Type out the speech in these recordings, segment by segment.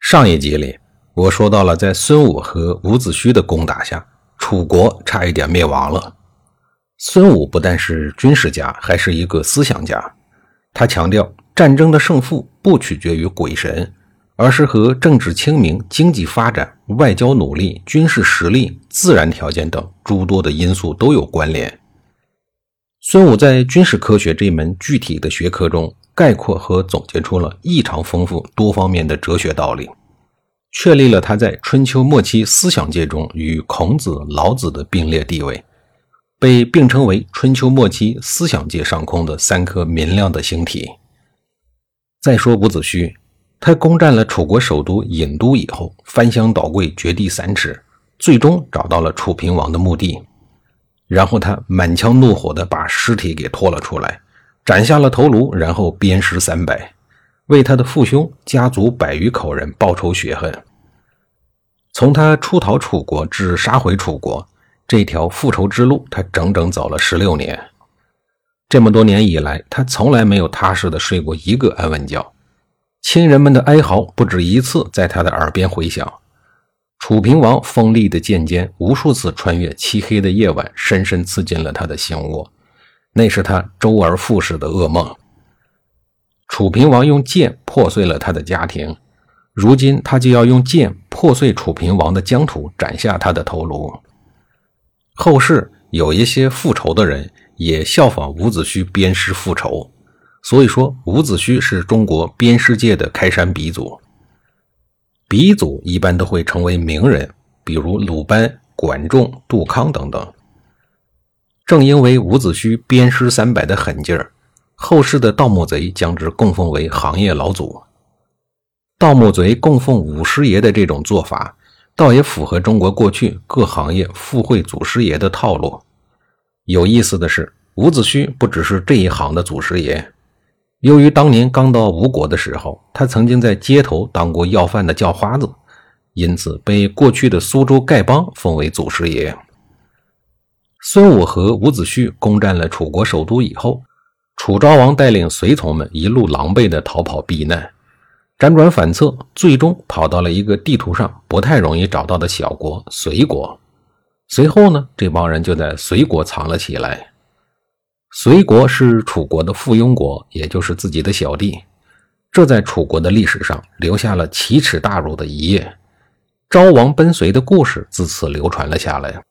上一集里，我说到了，在孙武和伍子胥的攻打下，楚国差一点灭亡了。孙武不但是军事家，还是一个思想家。他强调，战争的胜负不取决于鬼神，而是和政治清明、经济发展、外交努力、军事实力、自然条件等诸多的因素都有关联。孙武在军事科学这门具体的学科中，概括和总结出了异常丰富多方面的哲学道理。确立了他在春秋末期思想界中与孔子、老子的并列地位，被并称为春秋末期思想界上空的三颗明亮的星体。再说伍子胥，他攻占了楚国首都郢都以后，翻箱倒柜，掘地三尺，最终找到了楚平王的墓地，然后他满腔怒火地把尸体给拖了出来，斩下了头颅，然后鞭尸三百。为他的父兄家族百余口人报仇雪恨。从他出逃楚国至杀回楚国，这条复仇之路，他整整走了十六年。这么多年以来，他从来没有踏实的睡过一个安稳觉。亲人们的哀嚎不止一次在他的耳边回响。楚平王锋利的剑尖无数次穿越漆黑的夜晚，深深刺进了他的心窝。那是他周而复始的噩梦。楚平王用剑破碎了他的家庭，如今他就要用剑破碎楚平王的疆土，斩下他的头颅。后世有一些复仇的人也效仿伍子胥鞭尸复仇，所以说伍子胥是中国鞭尸界的开山鼻祖。鼻祖一般都会成为名人，比如鲁班、管仲、杜康等等。正因为伍子胥鞭尸三百的狠劲儿。后世的盗墓贼将之供奉为行业老祖。盗墓贼供奉五师爷的这种做法，倒也符合中国过去各行业附会祖师爷的套路。有意思的是，伍子胥不只是这一行的祖师爷。由于当年刚到吴国的时候，他曾经在街头当过要饭的叫花子，因此被过去的苏州丐帮封为祖师爷。孙武和伍子胥攻占了楚国首都以后。楚昭王带领随从们一路狼狈地逃跑避难，辗转反侧，最终跑到了一个地图上不太容易找到的小国隋国。随后呢，这帮人就在隋国藏了起来。隋国是楚国的附庸国，也就是自己的小弟，这在楚国的历史上留下了奇耻大辱的一页。昭王奔隋的故事自此流传了下来。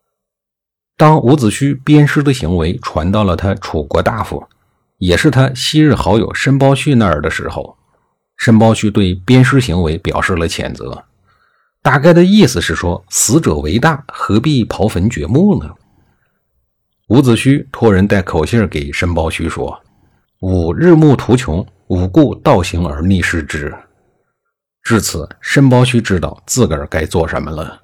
当伍子胥鞭尸的行为传到了他楚国大夫。也是他昔日好友申包胥那儿的时候，申包胥对鞭尸行为表示了谴责，大概的意思是说，死者为大，何必刨坟掘墓呢？伍子胥托人带口信给申包胥说：“吾日暮途穷，吾故道行而逆施之。”至此，申包胥知道自个儿该做什么了，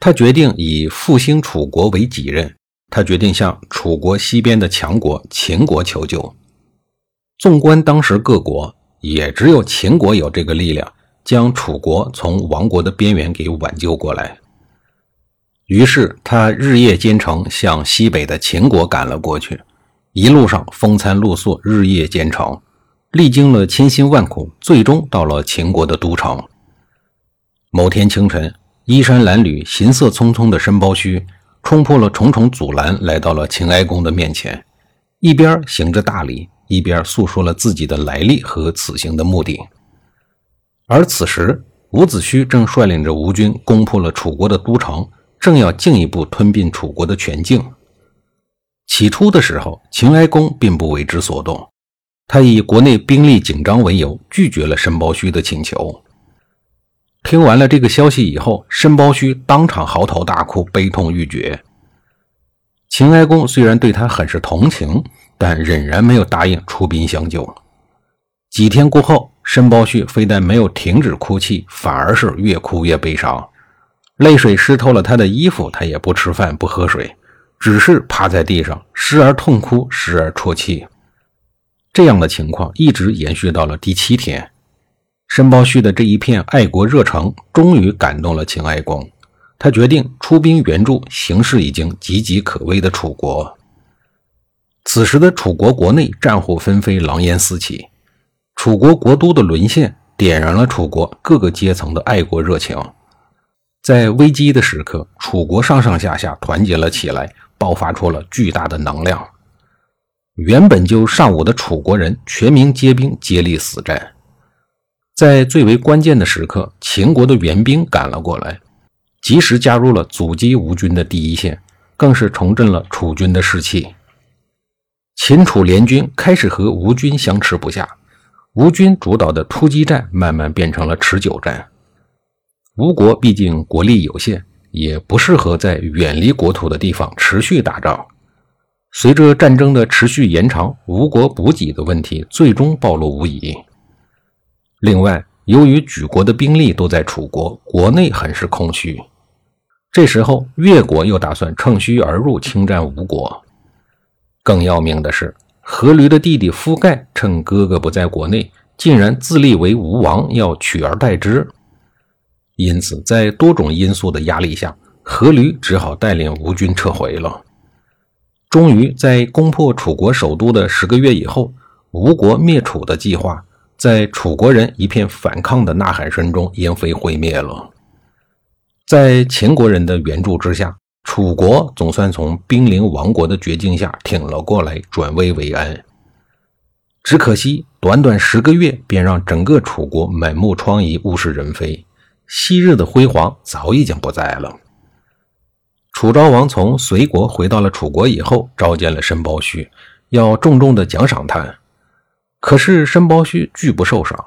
他决定以复兴楚国为己任。他决定向楚国西边的强国秦国求救。纵观当时各国，也只有秦国有这个力量，将楚国从亡国的边缘给挽救过来。于是他日夜兼程，向西北的秦国赶了过去。一路上风餐露宿，日夜兼程，历经了千辛万苦，最终到了秦国的都城。某天清晨，衣衫褴褛、行色匆匆的申包胥。冲破了重重阻拦，来到了秦哀公的面前，一边行着大礼，一边诉说了自己的来历和此行的目的。而此时，伍子胥正率领着吴军攻破了楚国的都城，正要进一步吞并楚国的全境。起初的时候，秦哀公并不为之所动，他以国内兵力紧张为由，拒绝了申包胥的请求。听完了这个消息以后，申包胥当场嚎啕大哭，悲痛欲绝。秦哀公虽然对他很是同情，但仍然没有答应出兵相救。几天过后，申包胥非但没有停止哭泣，反而是越哭越悲伤，泪水湿透了他的衣服，他也不吃饭不喝水，只是趴在地上，时而痛哭，时而啜泣。这样的情况一直延续到了第七天。申包胥的这一片爱国热诚终于感动了秦哀公，他决定出兵援助形势已经岌岌可危的楚国。此时的楚国国内战火纷飞，狼烟四起，楚国国都的沦陷点燃了楚国各个阶层的爱国热情。在危机的时刻，楚国上上下下团结了起来，爆发出了巨大的能量。原本就尚武的楚国人全民皆兵，接力死战。在最为关键的时刻，秦国的援兵赶了过来，及时加入了阻击吴军的第一线，更是重振了楚军的士气。秦楚联军开始和吴军相持不下，吴军主导的突击战慢慢变成了持久战。吴国毕竟国力有限，也不适合在远离国土的地方持续打仗。随着战争的持续延长，吴国补给的问题最终暴露无遗。另外，由于举国的兵力都在楚国，国内很是空虚。这时候，越国又打算趁虚而入，侵占吴国。更要命的是，阖闾的弟弟夫盖趁哥哥不在国内，竟然自立为吴王，要取而代之。因此，在多种因素的压力下，阖闾只好带领吴军撤回了。终于，在攻破楚国首都的十个月以后，吴国灭楚的计划。在楚国人一片反抗的呐喊声中，烟飞灰灭了。在秦国人的援助之下，楚国总算从濒临亡国的绝境下挺了过来，转危为安。只可惜，短短十个月，便让整个楚国满目疮痍，物是人非，昔日的辉煌早已经不在了。楚昭王从随国回到了楚国以后，召见了申包胥，要重重的奖赏他。可是申包胥拒不受赏，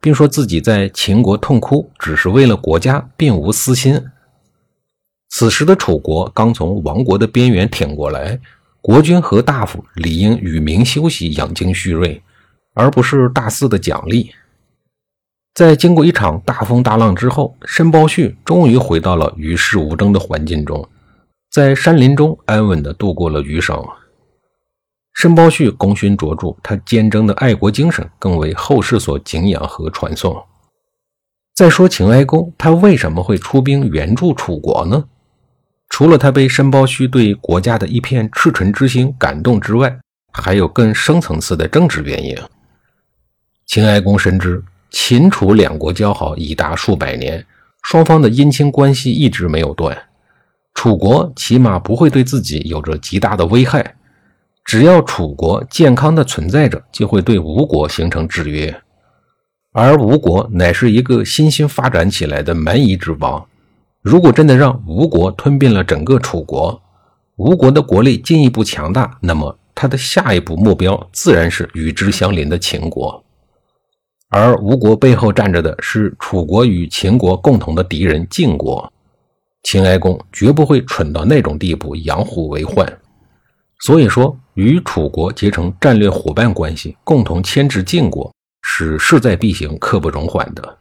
并说自己在秦国痛哭，只是为了国家，并无私心。此时的楚国刚从亡国的边缘挺过来，国君和大夫理应与民休息，养精蓄锐，而不是大肆的奖励。在经过一场大风大浪之后，申包胥终于回到了与世无争的环境中，在山林中安稳地度过了余生。申包胥功勋卓著，他坚贞的爱国精神更为后世所敬仰和传颂。再说秦哀公，他为什么会出兵援助楚国呢？除了他被申包胥对国家的一片赤诚之心感动之外，还有更深层次的政治原因。秦哀公深知秦楚两国交好已达数百年，双方的姻亲关系一直没有断，楚国起码不会对自己有着极大的危害。只要楚国健康的存在着，就会对吴国形成制约，而吴国乃是一个新兴发展起来的蛮夷之邦。如果真的让吴国吞并了整个楚国，吴国的国力进一步强大，那么他的下一步目标自然是与之相邻的秦国。而吴国背后站着的是楚国与秦国共同的敌人晋国，秦哀公绝不会蠢到那种地步，养虎为患。所以说，与楚国结成战略伙伴关系，共同牵制晋国，是势在必行、刻不容缓的。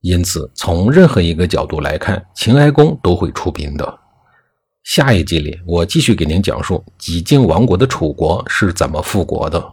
因此，从任何一个角度来看，秦哀公都会出兵的。下一集里，我继续给您讲述几晋亡国的楚国是怎么复国的。